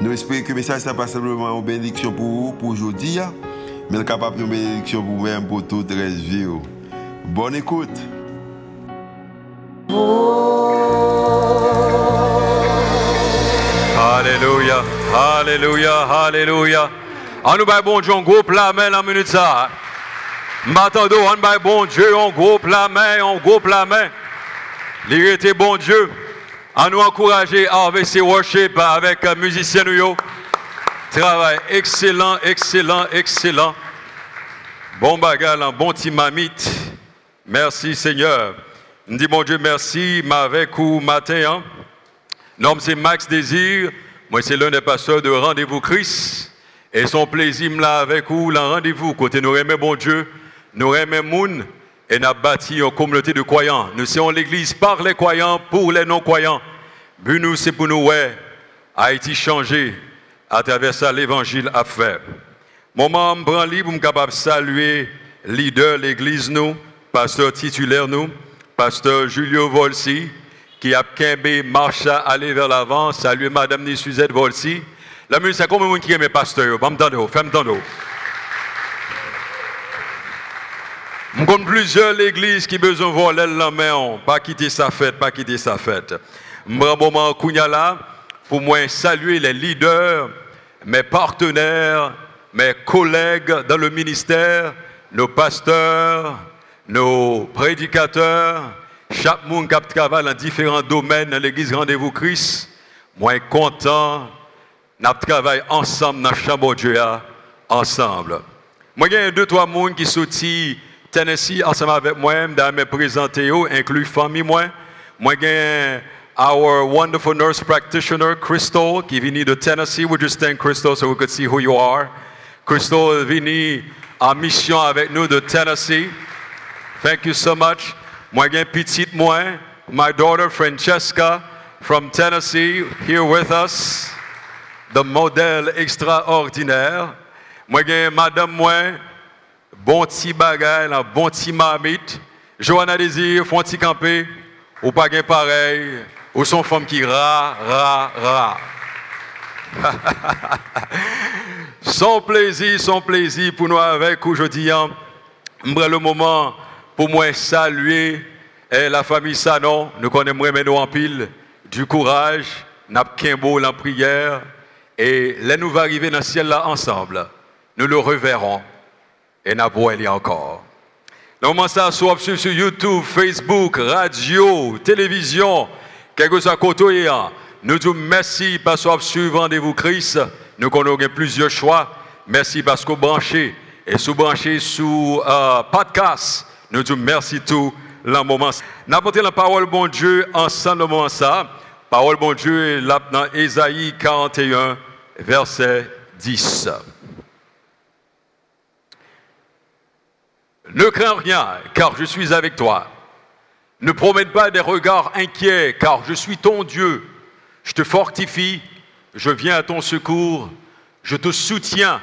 Nous espérons que le message n'est pas simplement une bénédiction pour vous, pour aujourd'hui, hein, mais capable de bénédiction pour vous-même, pour toute la vie. Bonne écoute. Alléluia, Alléluia, Alléluia. En nous, bon Dieu, un groupe la main la minute ça. M'attendons, on bon Dieu, on groupe la main, on groupe la main. L'irrité bon Dieu à nous encourager à AVC Worship avec un musicien nous. Travail excellent, excellent, excellent. Bon bagage, un bon timamite. Merci Seigneur. Je dis mon Dieu merci, avec vous matin. Hein. Nom c'est Max Désir. Moi c'est l'un des pasteurs de Rendez-vous Christ. Et son plaisir là avec vous, le rendez-vous. Côté nous aimons bon Dieu, nous aimons moun et nous bâti une communauté de croyants. Nous sommes l'église par les croyants, pour les non-croyants. But nous, c'est pour nous, Haïti changé à travers l'évangile a fait. Moment, je prends libre, de saluer leader l'église nous, pasteur titulaire nous, pasteur Julio Volsi, qui a quimbe marche à aller vers l'avant, saluer madame Suzette Volsi. La musique, c'est comme un qui aime pasteur, me Je connais plusieurs l'église qui besoin de voler la main, pas quitter sa fête, pas quitter sa fête. Je moment pour moi saluer les leaders, mes partenaires, mes collègues dans le ministère, nos pasteurs, nos prédicateurs, chaque monde qui travaille dans différents domaines dans l'église Rendez-vous Christ. Moi content, nous travaillons ensemble dans la chambre de Dieu, ensemble. Moi, il y a deux, trois personnes qui sont Tennessee ensemble avec moi, dans mes présentés, inclus famille moi. Moi, j'ai our wonderful nurse practitioner, Crystal, qui vient de Tennessee. Would you stand, Crystal, so we could see who you are? Crystal venue en mission avec nous de Tennessee. Thank you so much. Moi, j'ai petite moi, my daughter Francesca from Tennessee, here with us. The modèle extraordinaire. Moi, j'ai madame moi, bon petit bagay, bon petit marmite. Johanna Désir, font petit ou pas pareil, ou sont femmes qui ra, ra, ra. son plaisir, son plaisir pour nous avec aujourd'hui. Hein. le moment pour moi saluer eh, la famille Sanon. Nous connaissons nous en pile du courage, n'a beau en prière. Et là, nous va arriver dans le ciel là ensemble. Nous le reverrons et nous encore. Nous moment ça, soit sur YouTube, Facebook, radio, télévision, quel que soit côté, nous disons merci parce que suivre rendez-vous Christ. Nous connaissons plusieurs choix. Merci parce que vous branchez et sous branchez sous euh, podcast. Nous disons merci tout le moment. N'apportez la parole bon Dieu ensemble le moment ça. Parole bon Dieu là dans Ésaïe 41 verset 10. Ne crains rien, car je suis avec toi. Ne promène pas des regards inquiets, car je suis ton Dieu. Je te fortifie, je viens à ton secours, je te soutiens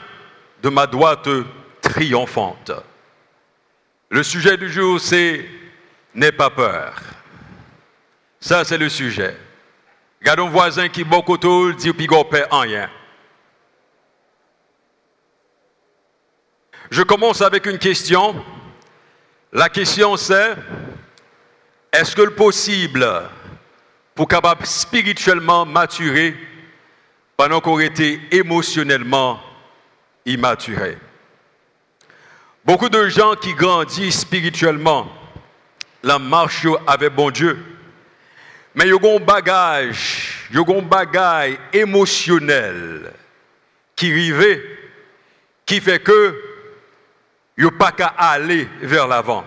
de ma droite triomphante. Le sujet du jour, c'est N'aie pas peur. Ça, c'est le sujet. Regarde un voisin qui beaucoup dit pigopé en rien. Je commence avec une question. La question c'est est-ce que le possible pour capable spirituellement maturer pendant qu'on été émotionnellement immaturé? Beaucoup de gens qui grandissent spirituellement, la marche avec bon Dieu, mais ils ont un bagage, ils ont un bagage émotionnel qui arrive, qui fait que ils pas qu'à aller vers l'avant.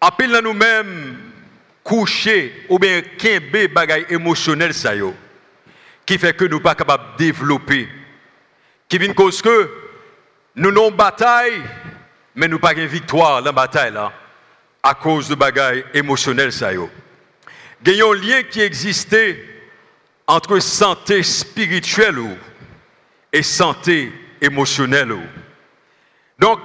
En pile nous-mêmes, coucher ou bien des bagay émotionnel ça yo, qui fait que nous pas capables de développer, qui vient cause que nous n'avons bataille, mais nous pas une victoire dans la bataille là, à cause de bagailles émotionnelles ça y Il y a un lien qui existait entre santé spirituelle et santé émotionnelle. Donc,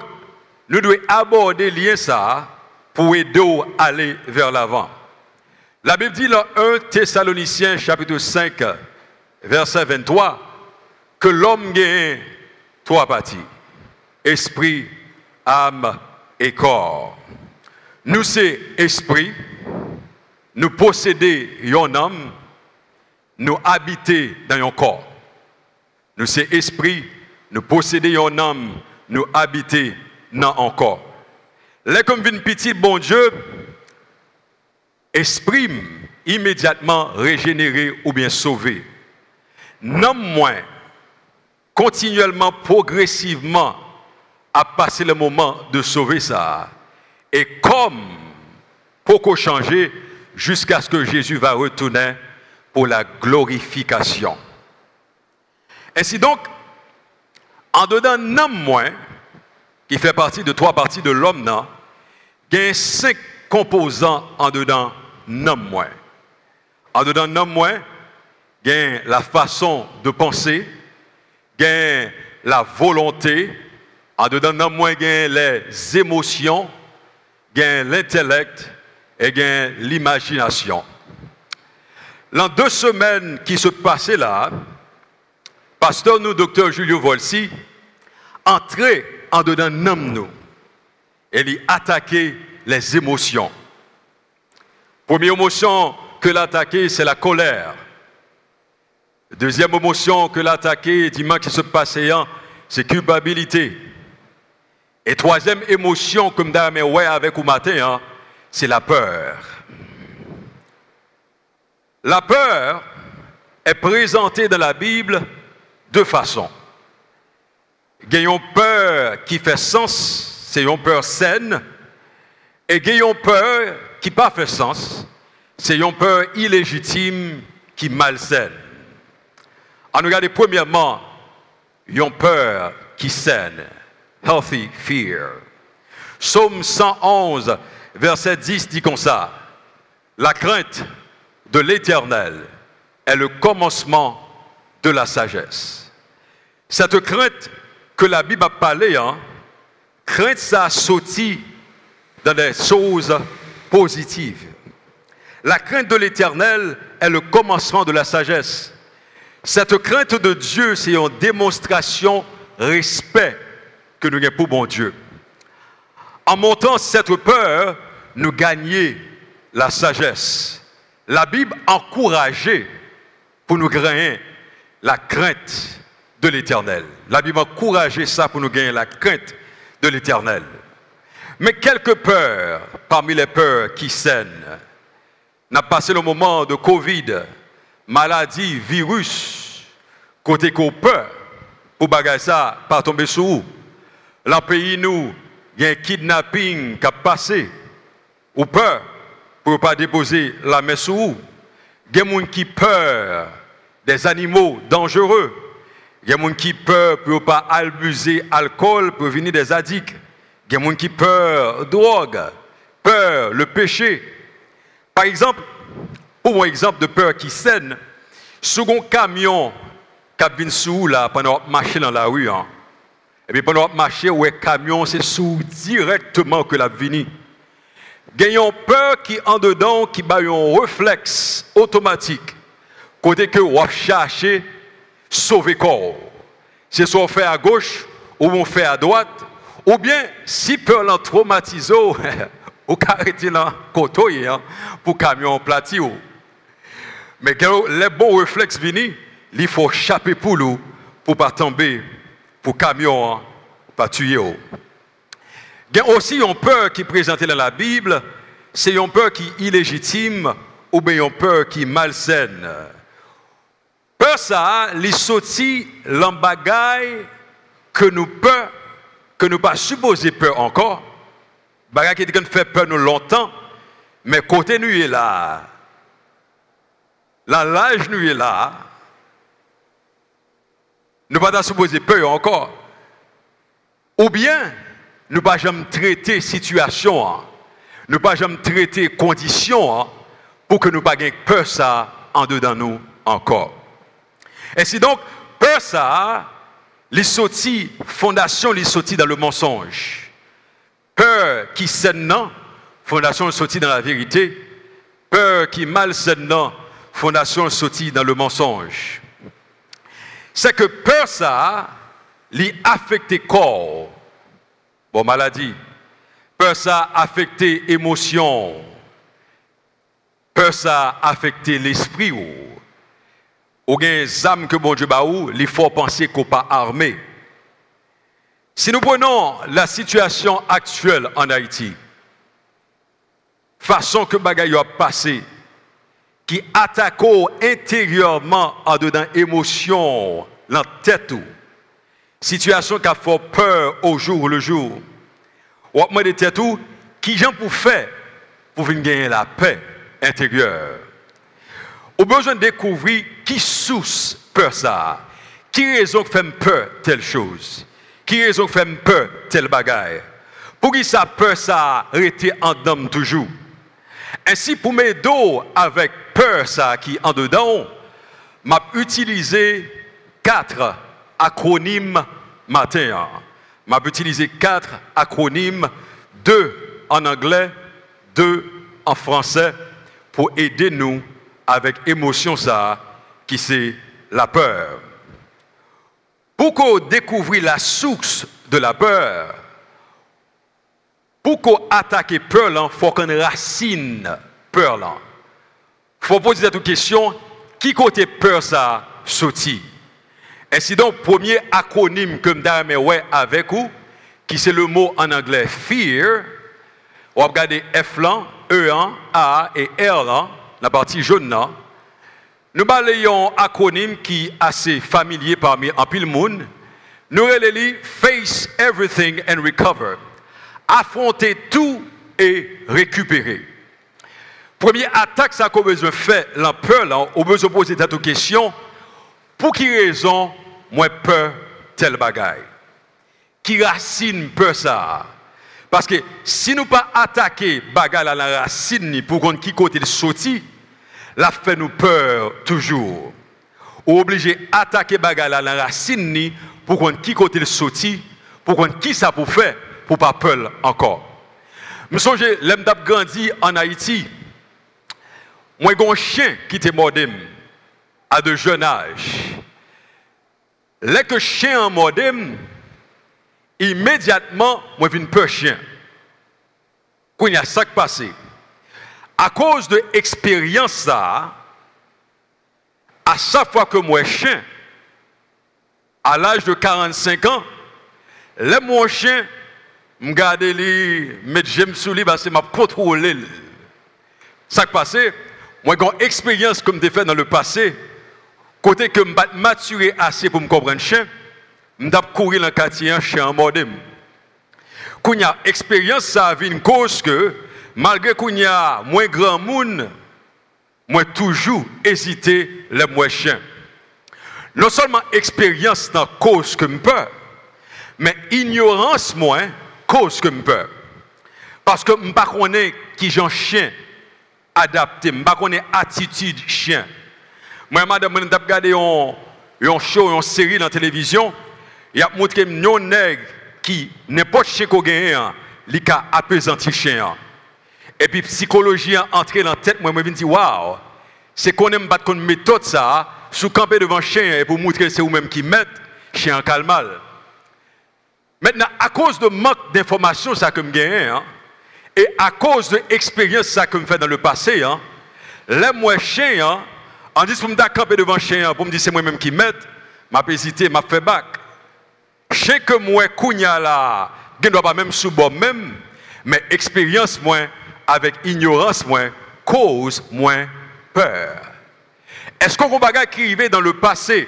nous devons aborder ça pour aider à aller vers l'avant. La Bible dit dans 1 Thessaloniciens chapitre 5 verset 23 que l'homme gagne trois parties esprit, âme et corps. Nous c'est esprit, nous posséder un âme, nous habiter dans un corps. Nous c'est esprit, nous posséder un âme, nous habiter un corps. Là comme une petite bon Dieu exprime immédiatement régénéré ou bien sauvé. Non moins continuellement, progressivement, à passer le moment de sauver ça. Et comme pour changer jusqu'à ce que Jésus va retourner pour la glorification. Ainsi donc, en dedans non moins, qui fait partie de trois parties de l'homme, y a cinq composants en dedans non moins. En dedans non moins, a la façon de penser, a la volonté, en dedans non moins, a les émotions, a l'intellect et a l'imagination. Dans deux semaines qui se passaient là, pasteur nous, docteur Julio Volsi, entrait en dedans nous et il attaquait les émotions. Première émotion que l'attaquer, c'est la colère. Deuxième émotion que l'attaquer, dis-moi qui se passait, hein, c'est culpabilité. Et troisième émotion, comme d'abord ouais avec vous matin, hein, c'est la peur. La peur est présentée dans la Bible de façons. Gagnons peur qui fait sens, c'est une peur saine, et gagnons peur qui pas fait sens, c'est une peur illégitime qui malsaine. On regarde premièrement, une peur qui saine, healthy fear. Psaume 111, verset 10 dit comme ça, la crainte de l'éternel est le commencement de la sagesse. Cette crainte que la Bible a parlé, hein, crainte ça sautit dans des choses positives. La crainte de l'éternel est le commencement de la sagesse. Cette crainte de Dieu, c'est une démonstration respect que nous avons pour bon Dieu. En montant cette peur, nous gagnons la sagesse. La Bible encourageait pour nous gagner la crainte de l'éternel. La Bible encourageait ça pour nous gagner la crainte de l'éternel. Mais quelques peurs, parmi les peurs qui saignent, n'a passé le moment de Covid, maladie, virus, côté qu'on peur, pour bagager ça, pas tomber sous. Dans nous, il y a un kidnapping qui a passé, ou peur, pour ne pas déposer la main sous. Il y a des gens qui peur des animaux dangereux. Il y a des gens qui peur pour pas abuser alcool pour venir des addicts. Il y a des gens qui peur drogue, peur le péché. Par exemple, pour un exemple de peur qui saigne, sous un camion qui vient sous là pendant marcher dans la rue, hein, et puis pendant marcher, ouais, camion, c'est sous directement que la vini. Gagnons peur qui en dedans, qui a un réflexe automatique. Côté que on chercher sauver corps. C'est soit fait à gauche ou on fait à droite, ou bien si peur l'en traumatise, ou là côté hein, pour camion plati mais les bons réflexes viennent il faut chaper pour nous pour pas tomber pour camion hein, pas tuer il y a aussi une peur qui est présentée dans la Bible c'est une peur qui est illégitime ou bien une peur qui est malsaine peur ça les sorti l'embagaille que nous peur que nous pas supposé peur encore Bagay qui fait peur nous longtemps, mais côté nous est là. La l'âge nous est là. nous pas supposer peur encore. Ou bien, nous pas jamais traiter situation, hein. nous pas jamais traiter condition hein, pour que nous pas peur ça en dedans nous encore. Si donc, peur ça, les sorties, fondation, les sorties dans le mensonge. Peur qui s'aime fondation sortie dans la vérité. Peur qui mal non, fondation sortie dans le mensonge. C'est que peur ça, les affecté corps. Bon, maladie. Peur ça affecté émotion. Peur ça affecté l'esprit ou bien âmes que bon Dieu ba ou, il faut penser qu'on pas armé. Si nous prenons la situation actuelle en Haïti, façon que bagaille a passé, qui attaque intérieurement en dedans émotion, la situation qui a fait peur au jour le jour. Ou de tête ou, qui j'en pour faire pour venir gagner la paix intérieure. Ou besoin de découvrir qui source peur ça, qui raison fait peur telle chose, qui raison fait peur telle bagaille? Pour qui ça peur ça rester en dedans toujours? Ainsi, pour m'aider avec peur ça qui en dedans, m'a utilisé quatre acronymes matin. M'a utilisé quatre acronymes, deux en anglais, deux en français, pour aider nous avec émotion ça, qui c'est la peur. Pour qu'on découvre la source de la peur, pour qu'on attaque peur, il faut qu'on racine peur. Il faut poser cette question, qui côté peur ça sorti? Ainsi donc, premier acronyme que je ouais avec vous, qui c'est le mot en anglais fear, on va regarder F E A et R la partie jaune. Nous balayons un acronyme qui est assez familier parmi un pile monde. Nous relayons Face Everything and Recover affronter tout et récupérer. Première attaque, ça qu'on besoin faire, la peur, là, besoin poser cette question, pour qui raison, moi peur tel bagaille? Qui racine peur ça? Parce que si nous pas attaquer bagaille à la racine, pour qu'on qui côté sorti, la fait nous peur toujours. Ou obligé attaquer bagaille à la racine, pour qu'on qui côté sorti, pour qu'on qui ça pour faire? pour pas peur encore. Je songe, l'homme grandi en Haïti. Moi, un chien qui était mort à de jeune âge. Dès que chien immédiatement, moi, une peur chien. Quand il y a ça qui passé. À cause de l'expérience, ça, à chaque fois que moi, chien, à l'âge de 45 ans, le mon chien, je garde lui, mettre j'aime sous lui parce que m'a contrôlé. Ça qui passé, moi j'ai une expérience comme j'ai fait dans le passé, côté que je maturé assez pour me comprendre chien, je courir dans le quartier un chien en mode. Quand a expérience ça une cause que malgré qu'il y moins grand monde, moi toujours hésité le moins chien. Non seulement expérience dans cause que je peur, mais ignorance moins cause que je peur. Parce que je ne connais qui j'en chien adapté, je ne connais attitude chien. Moi, madame, je regardé un show, une série dans la télévision, il a montré un nègre qui, n'importe chien qu'on gagne, il a apaisanti chien. Et puis, psychologie a entré dans la tête, moi, je me dis, waouh, c'est qu'on aime battre une méthode ça, sous camper devant chien et pour montrer que c'est vous-même qui met, chien en calme. Maintenant, à cause de manque d'informations, ça que je hein, et à cause de l'expérience ça que je fais dans le passé, hein, là, moi, chien, hein, en disant pour me camper devant chien, pour me dire c'est moi-même qui mets, m'a hésité, m'a fait bac. Chien que moi, kounya là, je ne pas même sous mais expérience moins, avec ignorance moins, cause moins peur. Est-ce qu'on va qui arrivait dans le passé,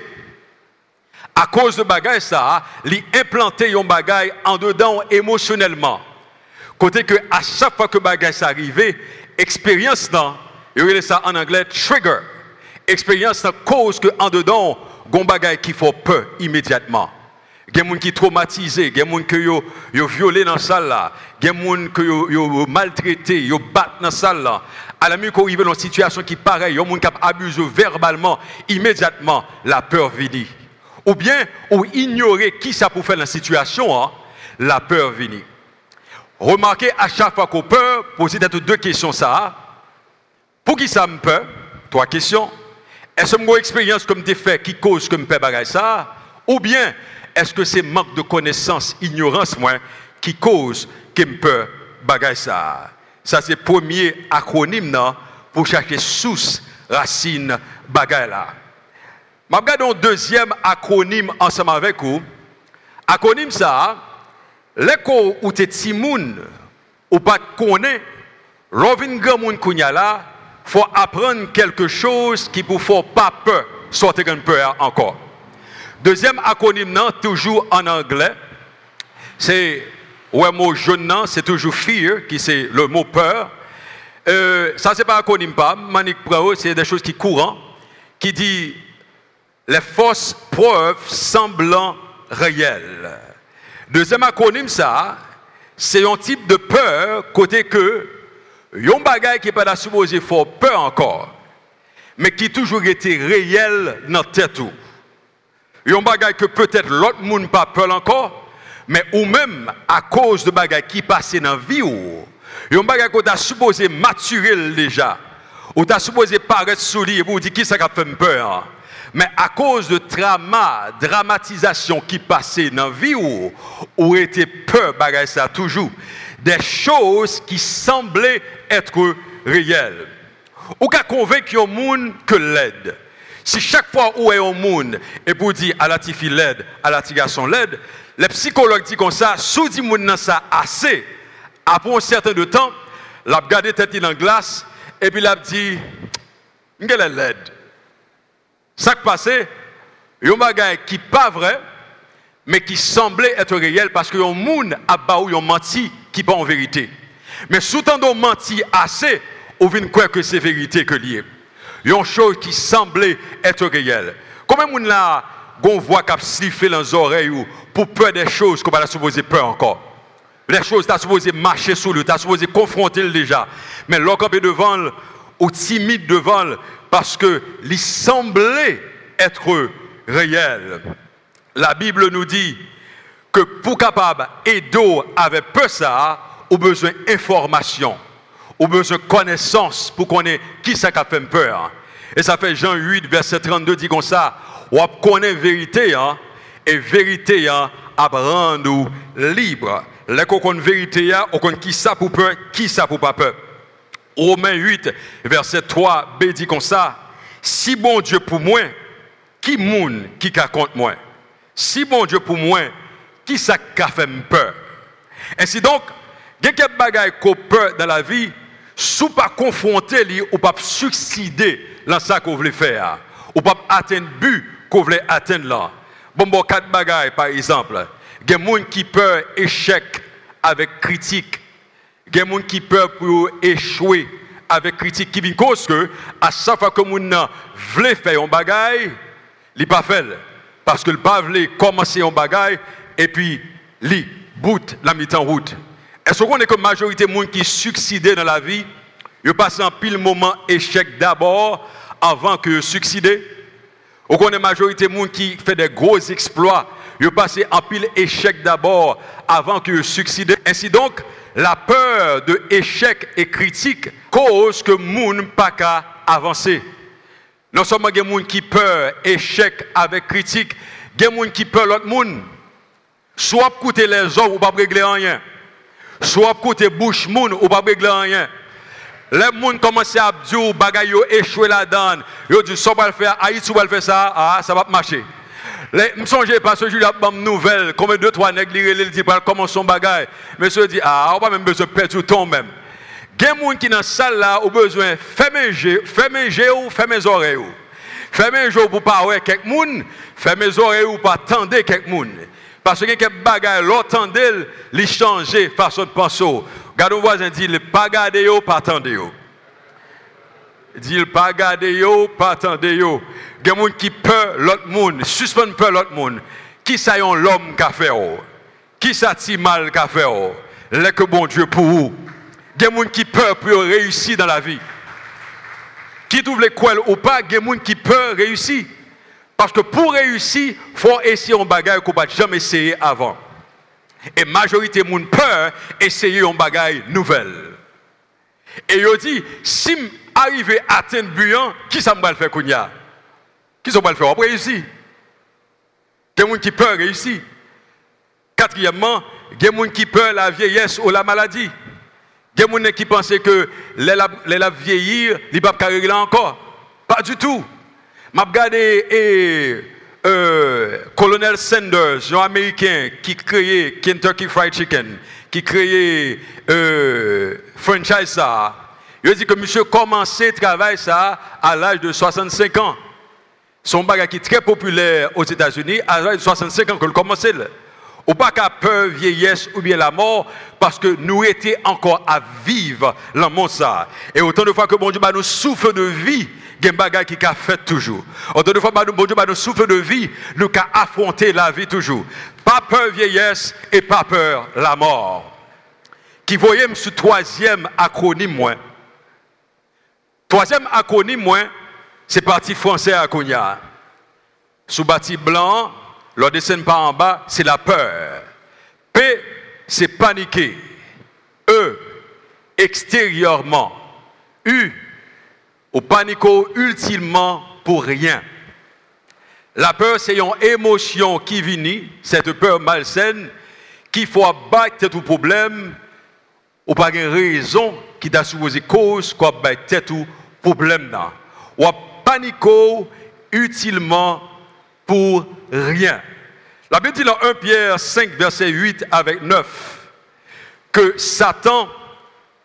à cause de bagaille ça, li implanter un bagaille en dedans émotionnellement. Côté que à chaque fois que bagaille ça arrive, expérience là, il ça en anglais trigger. Expérience cause que en dedans gon bagay qui font peur immédiatement. Il y a des gens qui sont traumatisés, des gens qui sont violés dans la salle, des gens qui sont maltraités, qui sont battus dans la salle. À la minute qu'on arrive dans une situation qui est pareille, il y a des gens qui abusent verbalement, immédiatement, la peur vient. Ou bien, ou ignorer qui ça pour faire la situation, hein, la peur vient. Remarquez à chaque fois qu'on peur, posez deux questions ça. Pour qui ça me peur Trois questions. Est-ce que mon expérience comme des faits qui cause que me peur ça? Ou bien, est-ce que c'est manque de connaissance, ignorance, moi, qui cause que me peur ça? Ça, c'est le premier acronyme pour chercher source, racine, bagay là. Je regarde un deuxième acronyme ensemble avec vous. Acronyme ça, l'écho où tu es timoun, ou pas connaît, l'ovin grand moun kounya là, faut apprendre quelque chose qui ne faut pas peur, sortir une peur encore. Deuxième acronyme, toujours en anglais, c'est, ouais, mot jeune, c'est toujours fear, qui c'est le mot peur. Euh, ça, c'est pas un acronyme, pas. Manik c'est des choses qui courent, qui dit les fausses preuves semblant réelles. Deuxième acronyme, ça, c'est un type de peur, côté que, un bagage qui n'est pas supposé faire peur encore, mais qui toujours été réel dans tête. Un bagage que peut-être l'autre monde pas peur encore, mais ou même à cause de bagages qui passent dans la vie, ou un bagage que tu supposé maturer déjà, ou tu supposé paraître soulier et vous dire qui ça fait peur? Mais à cause de drama, dramatisation qui passait dans la vie, ou, ou était peur, bagage ça toujours, des choses qui semblaient être réelles. Ou qu'à convaincre au monde que l'aide? Si chaque fois où est au monde et pour dire à la fille l'aide, à la garçon l'aide, les psychologues disent comme ça, sous dit monde ça assez, après un certain de temps, l'a regardé tête dans la glace et puis l'a dit, est l'aide? Ça qui passé, il y a un bagage qui pas vrai, mais qui semblait être réel parce que un monde a baou menti qui pas en vérité. Mais sous tant menti assez, on vient croire que c'est vérité que lié. Il y a une chose qui semblait être réelle. Comment on là, on voit a sifflé dans les oreilles pour peur des choses qu'on va supposer peur encore? Les choses, tu supposé marcher sous lui, tu supposé confronter déjà. Mais est devant, ou timide devant, parce que il semblait être réel. La Bible nous dit que pour capable aider avec peu ça, ou besoin d'information, ou besoin de connaissance pour connaître qui ça a fait peur. Et ça fait Jean 8, verset 32 dit comme ça, on connaît vérité, hein, et vérité hein, à rendre libre. Les qu'on vérité, on connaît qui ça pour peur, qui ça pour pas peur. Romains 8, verset 3, B dit comme ça, si bon Dieu pour moi, qui moun qui contre moi? Si bon Dieu pour moi, qui ça a fait peur? Ainsi donc, il y a peur dans la vie, sous pas confronter li ou pas succéder dans ça qu'on voulait faire, ou pas atteindre but qu'on voulait atteindre là. Bon, bon, quatre bagages par exemple. Il y a des gens qui peur échec avec critique. Il y a des gens qui peur pour échouer avec critique qui vient cause que à chaque fois que gens veut faire un bagaille, il pas fait parce que le pas commencer un bagaille et puis li bout la mise en route. Est-ce qu'on est que majorité de gens qui succédent dans la vie, ils passent en pile moment échec d'abord avant que succéder Ou qu'on est majorité de gens qui fait des gros exploits, ils passent en pile échec d'abord avant que succéder. Ainsi donc, la peur de échec et critique cause que moun pas qu'à avancer. Non seulement des gens qui peur échec avec critique, des gens qui peur l'autre monde. Soit écouter les hommes ou pas régler rien. Soit écouter bouche moun ou pas régler rien. Les gens commencent à dire bagay yo échoué donne. Yo dit ça va le faire, Haïti va le faire ça, ah ça va pas marcher. Je me songe parce que Julia a une nouvelle, comme deux, trois nègres, il dit comment son bagage. Monsieur dit, ah, on pas même besoin de perdre du temps même. Il y a des gens qui dans la salle là ont besoin de fermer les ou fermer les oreilles. Fermer les yeux pour parler avec quelqu'un, fermer les oreilles ou pas attendre quelqu'un. Parce que quelques bagages, l'entendre, les changer façon de penser. Regardez vos voisin dit, pas garder, pas attendre. dit pas garder pas attendre. Il y a des gens qui peur l'autre monde, suspend peur l'autre monde. Qui ça l'homme qui a fait Qui ça ti mal qui a fait L'est que bon Dieu pour vous. Il y a des gens qui peur pour réussir dans la vie. Qui trouve l'école ou pas, il y a des gens qui peur réussir. Parce que pour réussir, il faut essayer un bagage qu'on n'a jamais essayé avant. Et majorité de gens peur essayer un bagage nouvelle. Et il dit, si arriver à atteindre qui ça va faire Kounia? Qui ça va le faire? On réussir. Il y a des gens qui peur réussir. Quatrièmement, il y a des gens qui peur la vieillesse ou la maladie. Il y a des gens qui pensent que les la vieillir, ils ne peuvent pas encore. Pas du tout. Je regardé euh, colonel Sanders, un américain qui créait Kentucky Fried Chicken, qui créait euh, franchise ça. Il dit que monsieur commençait travailler ça à l'âge de 65 ans. Son bagage est très populaire aux États-Unis, à l'âge de 65 ans, le commençait. Ou pas qu'à peur, vieillesse ou bien la mort, parce que nous étions encore à vivre dans monde ça. Et autant de fois que bon Dieu nous souffle de vie, qui a fait toujours. De fois que Dieu nous souffle de vie, nous avons affronté la vie toujours. Pas peur, vieillesse et pas peur, la mort. Qui voyait ce troisième acronyme. Troisième acronyme, moi, c'est parti français à Kounia. Sous bâti blanc, le dessin pas en bas, c'est la peur. P, c'est paniquer. E, extérieurement. U, au panico ultimement pour rien. La peur, c'est une émotion qui vient, cette peur malsaine, qui faut abattre tout problème, ou pas une raison qui t'a supposé cause, quoi battre tout problème. Ou panico utilement pour rien. La Bible dit dans 1 Pierre 5, verset 8 avec 9, que Satan,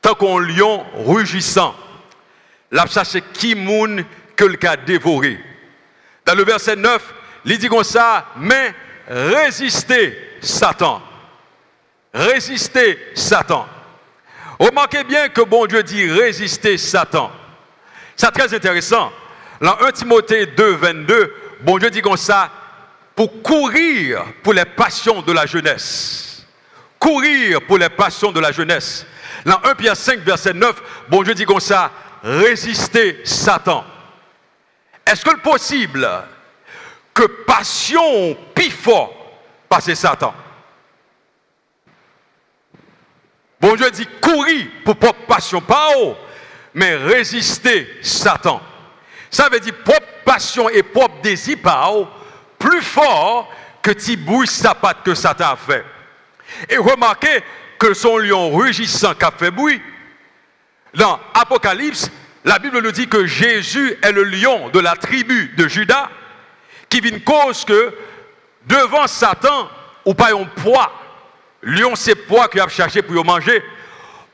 tant qu'on lion rugissant, l'a cherché qui moun que le cas dévoré. Dans le verset 9, il dit comme ça, mais résistez Satan. Résistez Satan. Remarquez bien que bon Dieu dit résister Satan. C'est très intéressant. Dans 1 Timothée 2, 22, bon Dieu dit comme ça, pour courir pour les passions de la jeunesse. Courir pour les passions de la jeunesse. Dans 1 Pierre 5, verset 9, bon Dieu dit comme ça, résister Satan. Est-ce que le possible que passion plus fort passer Satan? Bon Dieu dit courir pour propre passion, pas mais résister Satan. Ça veut dire propre passion et propre désir, pas haut, plus fort que Tibouille sapat que Satan a fait. Et remarquez que son lion rugissant qui a fait bruit, dans Apocalypse, la Bible nous dit que Jésus est le lion de la tribu de Judas, qui vient cause que devant Satan, ou pas un poids, lion c'est poids qu'il a cherché pour manger,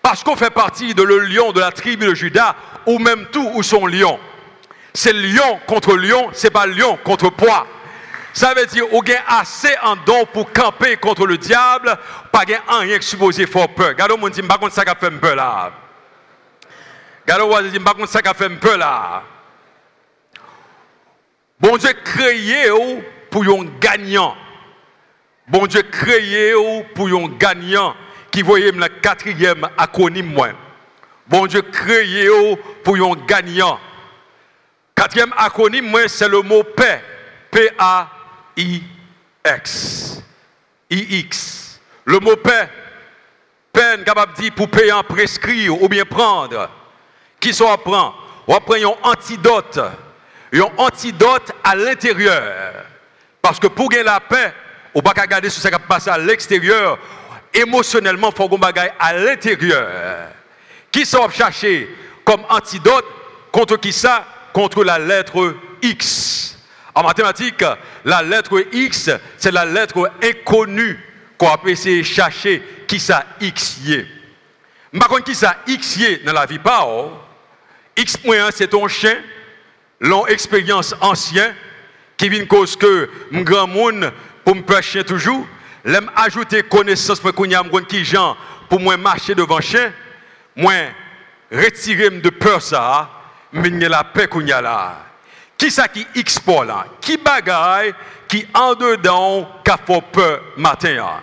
parce qu'on fait partie de le lion de la tribu de Judas, ou même tout où son lion. C'est lion contre lion, c'est pas lion contre poids. Ça veut dire qu'on a assez en don pour camper contre le diable, pas rien qui supposé fort peur. Regardez, mon dit, pas ça fait peur là. Regardez, dit, pas contre ça fait peur là. Bon Dieu créé pour un gagnant. Bon Dieu créé pour un gagnant qui voyait le quatrième acronyme. Bon Dieu créé pour un gagnant. Quatrième acronyme c'est le mot paix. P-A I-X. Le mot paix, peine capable de dire pour payer prescrire ou bien prendre. Qui soit prend On prend un antidote. Un antidote à l'intérieur. Parce que pour gagner la paix, on ne peut pas garder ce qui passe à l'extérieur. Émotionnellement, il faut qu'on à l'intérieur. Qui sont chercher comme antidote contre qui ça? Contre la lettre X. En mathématiques, la lettre X, c'est la lettre inconnue qu'on peut essayer de chercher qui ça X y est. Par contre, qui ça X y est dans la vie pas, oh. X c'est ton chien, long expérience ancien, qui vient cause que mon grand monde pour me chien toujours, l'aime ajouter connaissance pour qu'on y a qui pour moi marcher devant chien, moi retirer de peur ça, mais la paix qu'on y a là. Qui ça qui exporte là? Qui bagaille qui en dedans qu'a fait peur matin? Hein?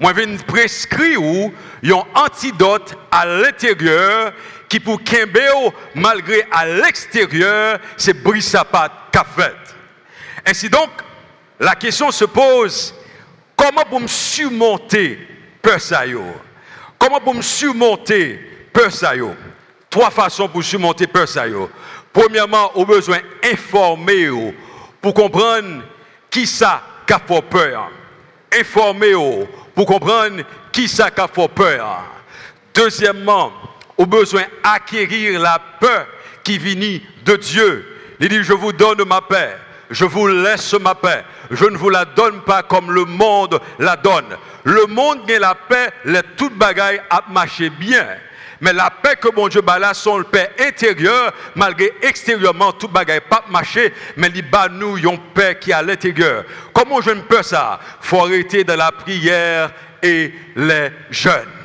Moi, je viens prescrire un antidote à l'intérieur qui pour Kimbeo, malgré à l'extérieur, c'est brissapat qu'a fait. Ainsi donc, la question se pose, comment pour me surmonter peur ça Comment pour me surmonter peur ça Trois façons pour surmonter peur ça Premièrement, au besoin informer pour comprendre qui ça a fait peur. Informer pour comprendre qui ça a fait peur. Deuxièmement, au besoin acquérir la peur qui vient de Dieu. Il dit, je vous donne ma paix, je vous laisse ma paix, je ne vous la donne pas comme le monde la donne. Le monde gagne la paix, les toutes bagailles a marché bien. Mais la paix que mon Dieu bat là, son paix intérieure, malgré extérieurement tout bagaille pas marché, mais il bat nous une paix qui est à l'intérieur. Comment je ne peux ça? faut arrêter de la prière et les jeûnes.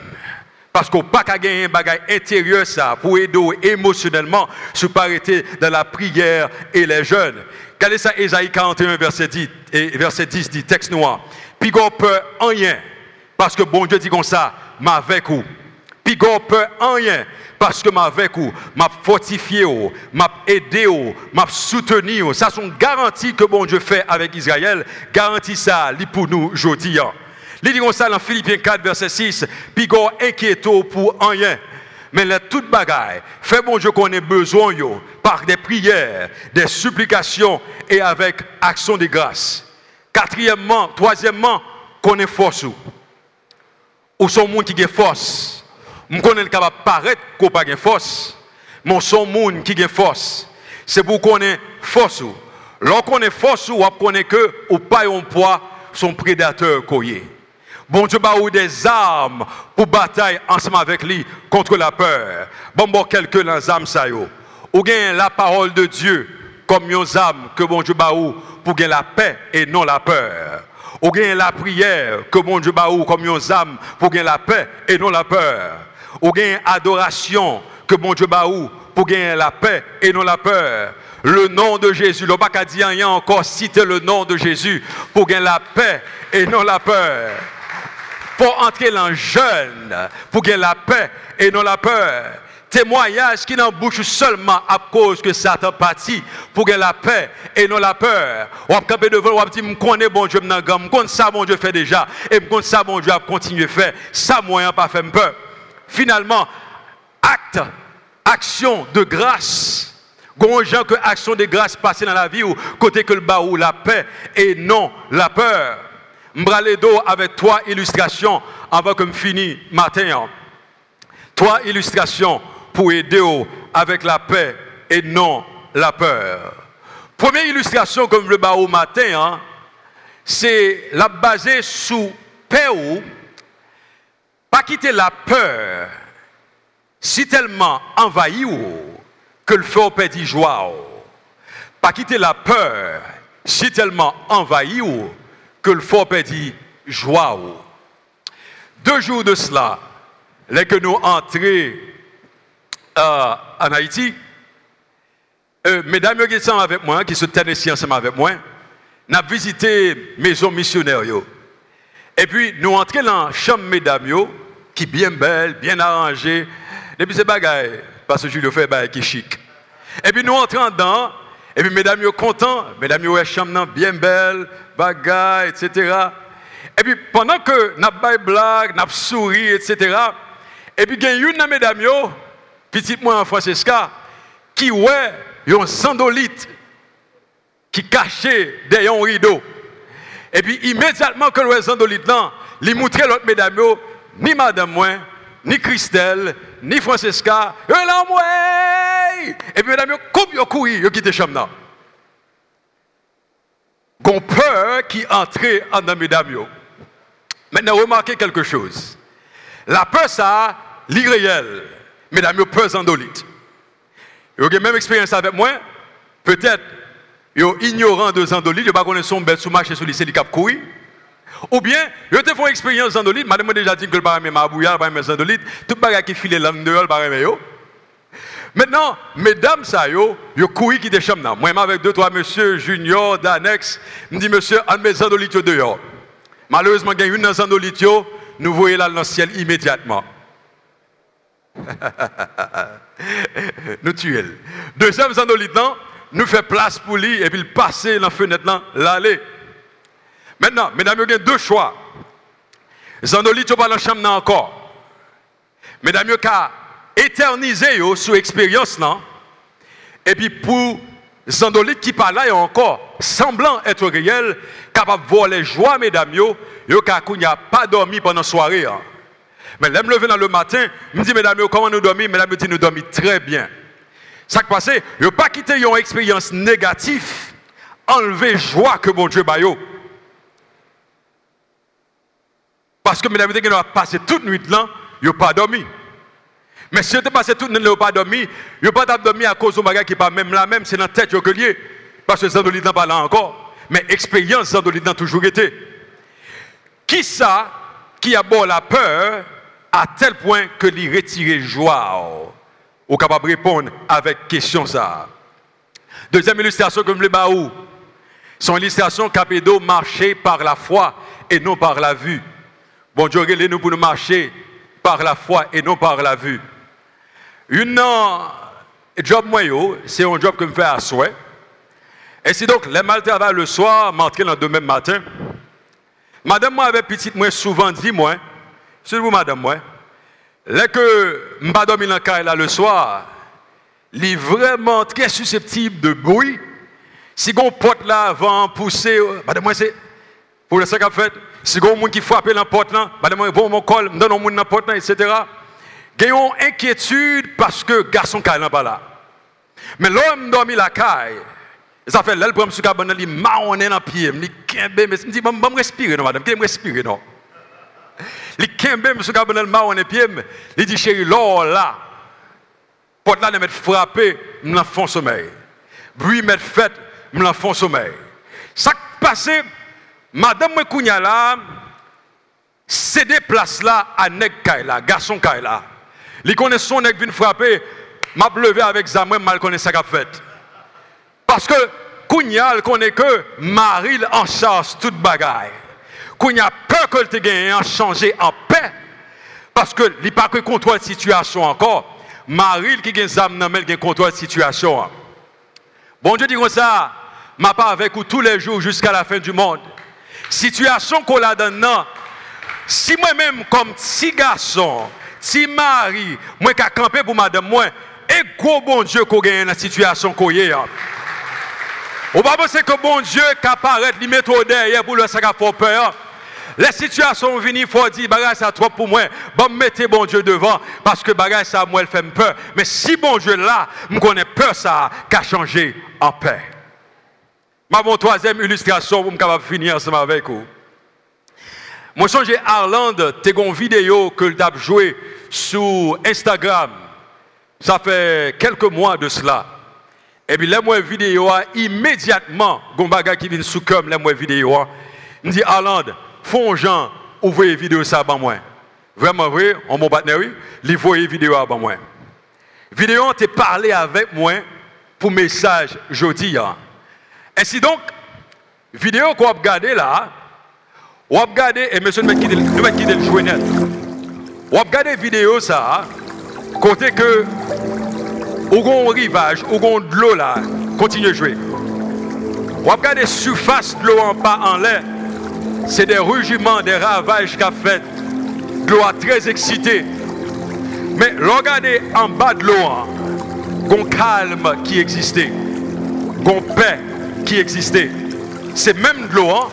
Parce qu'on pas qu'à gagner un bagage intérieur ça, pour aider émotionnellement, pas arrêter de la prière et les jeûnes. Regardez ça, Ésaïe 41, verset 10, et verset 10 dit, texte noir. Puis on peut rien, parce que bon Dieu dit comme ça, m'avec vous. Puis on peut rien, parce que m'avec vous, m'a fortifié, m'a aidé, m'a soutenu. Ça sont garanties que bon Dieu fait avec Israël, garantie ça, pour nous aujourd'hui. Il dit ça dans Philippiens 4, verset 6, puis go inquiéto pour rien. Mais la toute bagaille, fait bon Dieu qu'on ait besoin yo, par des prières, des supplications et avec action de grâce. Quatrièmement, troisièmement, qu'on ait force. Ou son monde qui a force. Je connais le capable de paraître qu'on n'a pas force. Mais son monde qui force. C'est pour qu'on ait force. Lorsqu'on est force, on connaît que ou pas un poids son prédateur qu'on Bon Dieu bah des armes pour bataille ensemble avec lui contre la peur. Bon bon quelques âmes ça yo. Ou gagne la parole de Dieu comme une âme que bon Dieu bah ou pour gagner la paix et non la peur. Ou gagne la prière que bon Dieu bah ou comme une âme pour gagner la paix et non la peur. Ou gagne adoration que bon Dieu bah ou pour gagner la paix et non la peur. Le nom de Jésus, le pas dire rien encore citer le nom de Jésus pour gagner la paix et non la peur pour entrer dans le jeûne, pour gagner la paix et non la peur. Témoignage qui n'embouche seulement à cause que Satan parti pour gagner la paix et non la peur. On va camper devant, on va dire, je bon Dieu, je connais ça, bon Dieu fait déjà, et je connais ça, bon Dieu a continué à faire. Ça, moyen pas fait peur. Finalement, acte, action de grâce. Gon gens que action de grâce passe dans la vie ou côté que le bas ou la paix et non la peur. M'braledo avec trois illustrations avant que je finisse matin. Trois illustrations pour aider avec la paix et non la peur. Première illustration comme le bas au matin, hein, c'est la basée sous paix pas quitter la peur si tellement envahi que le feu perdit joie. Pas quitter la peur si tellement envahi que le fort dit joie. Deux jours de cela, les que nous entrons euh, en Haïti, euh, mesdames qui sont avec moi, qui sont ici ensemble avec moi, nous avons visité maison missionnaire. Et puis, nous entrons dans la chambre mesdames, qui est bien belle, bien arrangée. Et puis, c'est bagaille, parce que Julio fait bagaille qui est chic. Et puis, nous entrons dedans, et puis, mesdames, sont contents, mesdames, sont chambre bien belle, bagaille, etc. Et puis pendant que nous avons blague, nous souri, etc. Et puis il y a une mesdames, petite moi en Francesca, qui ouais, un sandolite qui cachait derrière un rideau. Et puis immédiatement que le sandolite là, il montrait l'autre mesdames, ni madame ni Christelle, ni Francesca, là moi. Et puis mesdames, coupe yo courir, yo quitte chambre gon peur qui entrait en dans mesdames. Maintenant, remarquez quelque chose. La peur, ça, l'irréel. Mesdames, peur zandolite. Vous avez même expérience avec moi. Peut-être, vous ignorant de zandolite, vous ne connaissez son bête sous marché sur les cap courir. Ou bien, vous avez fait une expérience zandolite. Madame déjà dit que le barème m'a bouillard, le barème zandolite. Tout le bagage qui file l'âme dehors, le barème Maintenant, mesdames, ça yo, yo couru qui des chambres. Moi, avec deux, trois monsieur junior d'annexe, me dit, monsieur, un mes andolites dehors. Malheureusement, il y a une dans andolites, nous voyons là dans le ciel immédiatement. nous tuons. Deuxième andolite, nous fait place pour lui et puis passer dans la fenêtre, l'aller. Maintenant, mesdames, il y deux choix. Zandolite, pas dans la chambre encore. Mesdames, il y a éterniser sur l'expérience là. Et puis pour Zandolite qui parle là encore, semblant être réel, capable de voir les joies, mesdames, yo, yo n'a pas dormi pendant la soirée. Hein. Mais là, me lever dans le matin, me dit, mesdames, comment nous dormons Mesdames, me dit, nous dormons très bien. Ça qui passe, yo pas quitter une expérience négative, enlever joie que mon Dieu baillot. Parce que mesdames, vous avez passé toute nuit là, vous pas dormi. Mais si vous avez passé toute nuit vous pas dormi, vous pas dormi à cause de bagage qui pas même là même, c'est dans la tête que lié. Parce que Zandolit n'a pas là encore. Mais expérience Zandolit n'a toujours été. Qui ça qui a bon la peur à tel point que lui retirer joie? Ou capable de répondre avec question ça? Deuxième illustration comme le baou. Son illustration capédo marcher par la foi et non par la vue. Bon Dieu, nous pour nous marcher par la foi et non par la vue. Une job moi c'est un job que je fais à souhait. Et si donc les mal travail le soir, m'entrer le demain matin. Madame moi avait petite moi souvent dit moi, c'est vous madame moi, là que m'pas dormir dans là le soir, il est vraiment très susceptible de bruit. Si on porte là avant pousser, madame moi c'est pour le sac à fait, si vous monde qui frappe la porte madame, bon mon col, me porte etc. Ils ont inquiétude parce que garçon caille n'est pas là. Mais l'homme dormi la caille. Ça fait l'aile cabane li marronné dans pied, li kembe mais me me respirer madame, me respirer non. Li kembe marronné pied, il dit chérie l'or là. Porte là de mettre frappé, me fond sommeil. Bruit mettre fait, me fond sommeil. Ça Madame Mekounya là, c'est des places là à Neg Kaila, garçon Kaila. Les connaît son nèg vient frapper, m'a levé avec Zamoué, mal connaît ça qu'a fait. Parce que Kounya connaît que Marie en charge toute bagaille. Kounya peur que te gagne en changer en paix. Parce que il pas que contrôle situation encore. Marie qui gagne zam nan qui contrôle la situation. Bon Dieu dit comme ça, m'a pas avec vous tous les jours jusqu'à la fin du monde situation qu'on a dans si moi-même, comme petit garçon, si mari, moi qui campé pour madame, moi, et gros bon Dieu qu'on gagne dans la situation qu'on est. Hein. On va penser que bon Dieu qui apparaît, il met derrière pour le ça faire peur. Hein. Les situations viennent, il faut dire, bagage ça trop pour moi. Bon, mettez bon Dieu devant, parce que bagage ça, moi, elle fait peur. Mais si bon Dieu là, je connais peur ça, qu'a changé en paix. Ma mon troisième illustration pour me finir ensemble avec vous. Moi, j'ai Arland, t'es une vidéo que tu as joué sur Instagram. Ça fait quelques mois de cela. Et puis, là, moi, vidéo, immédiatement, Gombaga qui vient sous comme, là, moi, vidéo, me dit, Arland, font gens, ouvrez vidéo ça avant moi. Vraiment vrai, on mon partenaire, il voit vidéo avant moi. Vidéo, t'es parlé avec moi pour message jeudi. Hein. Ainsi donc, vidéo qu'on a regardé là, on a regardé, et monsieur, nous le jouer net. On a regardé vidéo ça, côté que, au un rivage, au de l'eau là, continue de jouer. On a regardé surface de l'eau en bas en l'air. C'est des rugiments, des ravages qu'a fait. L'eau très excité. Mais regardez en bas de l'eau, un hein, calme qui existait, un paix qui existait. C'est même de l'eau, hein,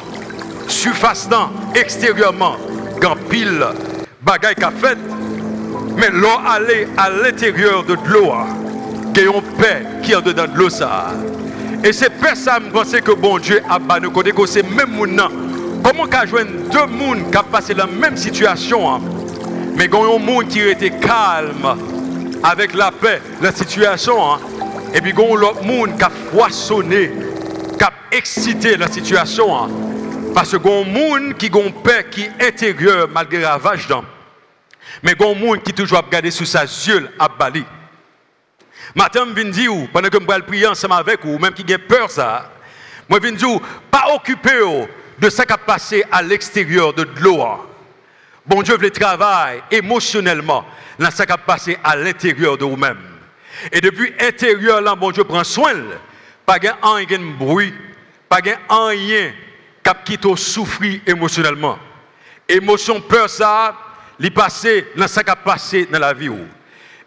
surface extérieurement, grand pile, bagaille qu'a fait, mais l'eau allait à l'intérieur de l'eau, hein, qui une paix qui est dedans de l'eau ça. Et c'est paix ça, que bon Dieu a banni côté que c'est même moun Comment qu'a joindre deux mondes qui ont passé la même situation, hein? mais quand un monde qui était calme avec la paix, la situation, hein? et puis quand l'autre monde qui a foisonné qui a excité la situation. Parce que un monde qui a une qui est intérieure malgré la vache Mais il y a monde qui toujours regardé sous sa yeux à Bali. Matin, je viens dire, pendant que je vais prier ensemble avec vous, même qui a peur ça, moi viens dire, pas occupé de ce qui a passé à l'extérieur de l'eau. Bon Dieu veut travailler émotionnellement dans ce qui a passé à l'intérieur de vous-même. Et depuis l'intérieur, là, bon Dieu prend soin. Pas de rien bruit, pas de rien qui t'a souffrir émotionnellement. Émotion peur ça, li passé dans a passé dans la vie.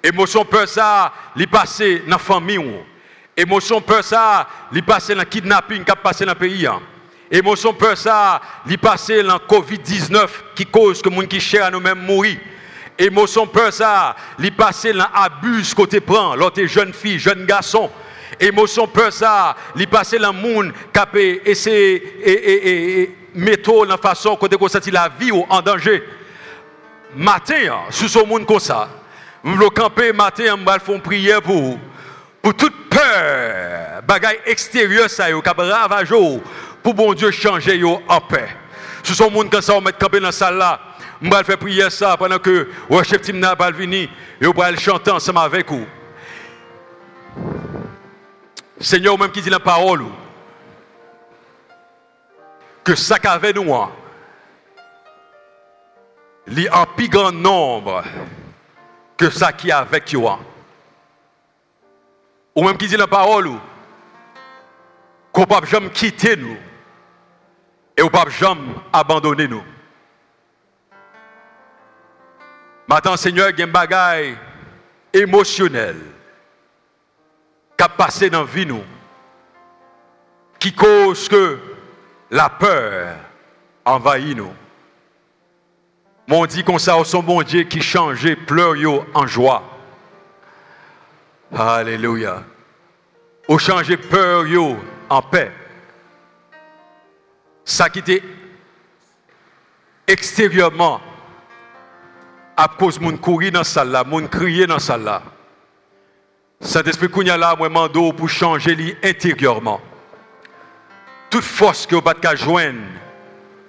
Émotion peur ça, li passé dans la famille. Émotion peur ça, li passé dans le kidnapping qui a passé dans le pays. Émotion peur ça, li passé dans Covid-19 qui cause que les gens qui cherchent à nous-mêmes mourir. Émotion peur ça, li passé dans abus côté prend, l'autre jeune fille, jeune garçon. Émotion peur ça, li passé dans monde qui et c'est et et métaux dans façon côté qu'on senti la vie en danger. Matin, sous ce monde comme ça, je vais camper matin, je vais faire une prière pour pour toute peur, bagaille extérieure ça yo, cap ravage pour bon Dieu changer yo en paix. Sous ce monde comme ça, on met camper dans la salle là. Je vais faire prier ça pendant que worship team n'a pas et on va chanter ensemble avec vous. Seigneur, même qui dit la parole, que ça qu'avait nous, y a un plus grand nombre que ça qui avec vous. Ou même qui dit la parole, qu'on ne peut jamais quitter nous et on ne peut jamais abandonner nous. Maintenant, Seigneur, il y a un bagage émotionnel qui a passé dans la vie qui cause que la peur envahit nous. Mon dit comme ça, son bon Dieu qui changeait pleurs en joie. Alléluia. Ou changer peur en paix. Ça qui était extérieurement à cause de courir dans la salle là, mon crier dans la salle. Saint-Esprit Kounya là, moi mando pour changer lui intérieurement. Toute force que vous pas joindre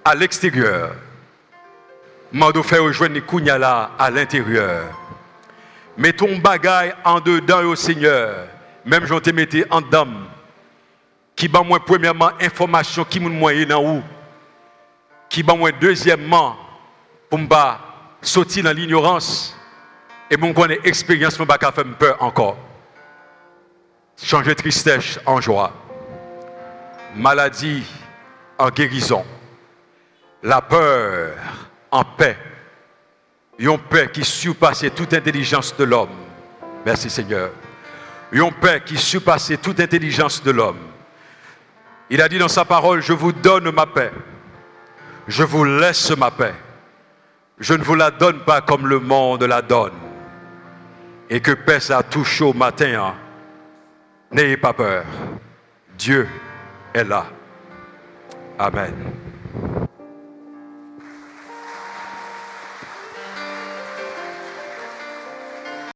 à l'extérieur, mando faire rejoindre les Kounya là à l'intérieur. Mettons bagaille en dedans au Seigneur. Même j'en te mettais en dame. Qui bat moi premièrement information qui moun moyen dans où. Qui bat moi deuxièmement pour me sortir dans l'ignorance et mon connaît expérience pour pas faire peur encore. Changer tristesse en joie. Maladie en guérison. La peur en paix. Une paix qui surpasse toute intelligence de l'homme. Merci Seigneur. Une paix qui surpasse toute intelligence de l'homme. Il a dit dans sa parole, je vous donne ma paix. Je vous laisse ma paix. Je ne vous la donne pas comme le monde la donne. Et que paix ça touche au matin. Hein. N'ayez pas peur. Dieu est là. Amen.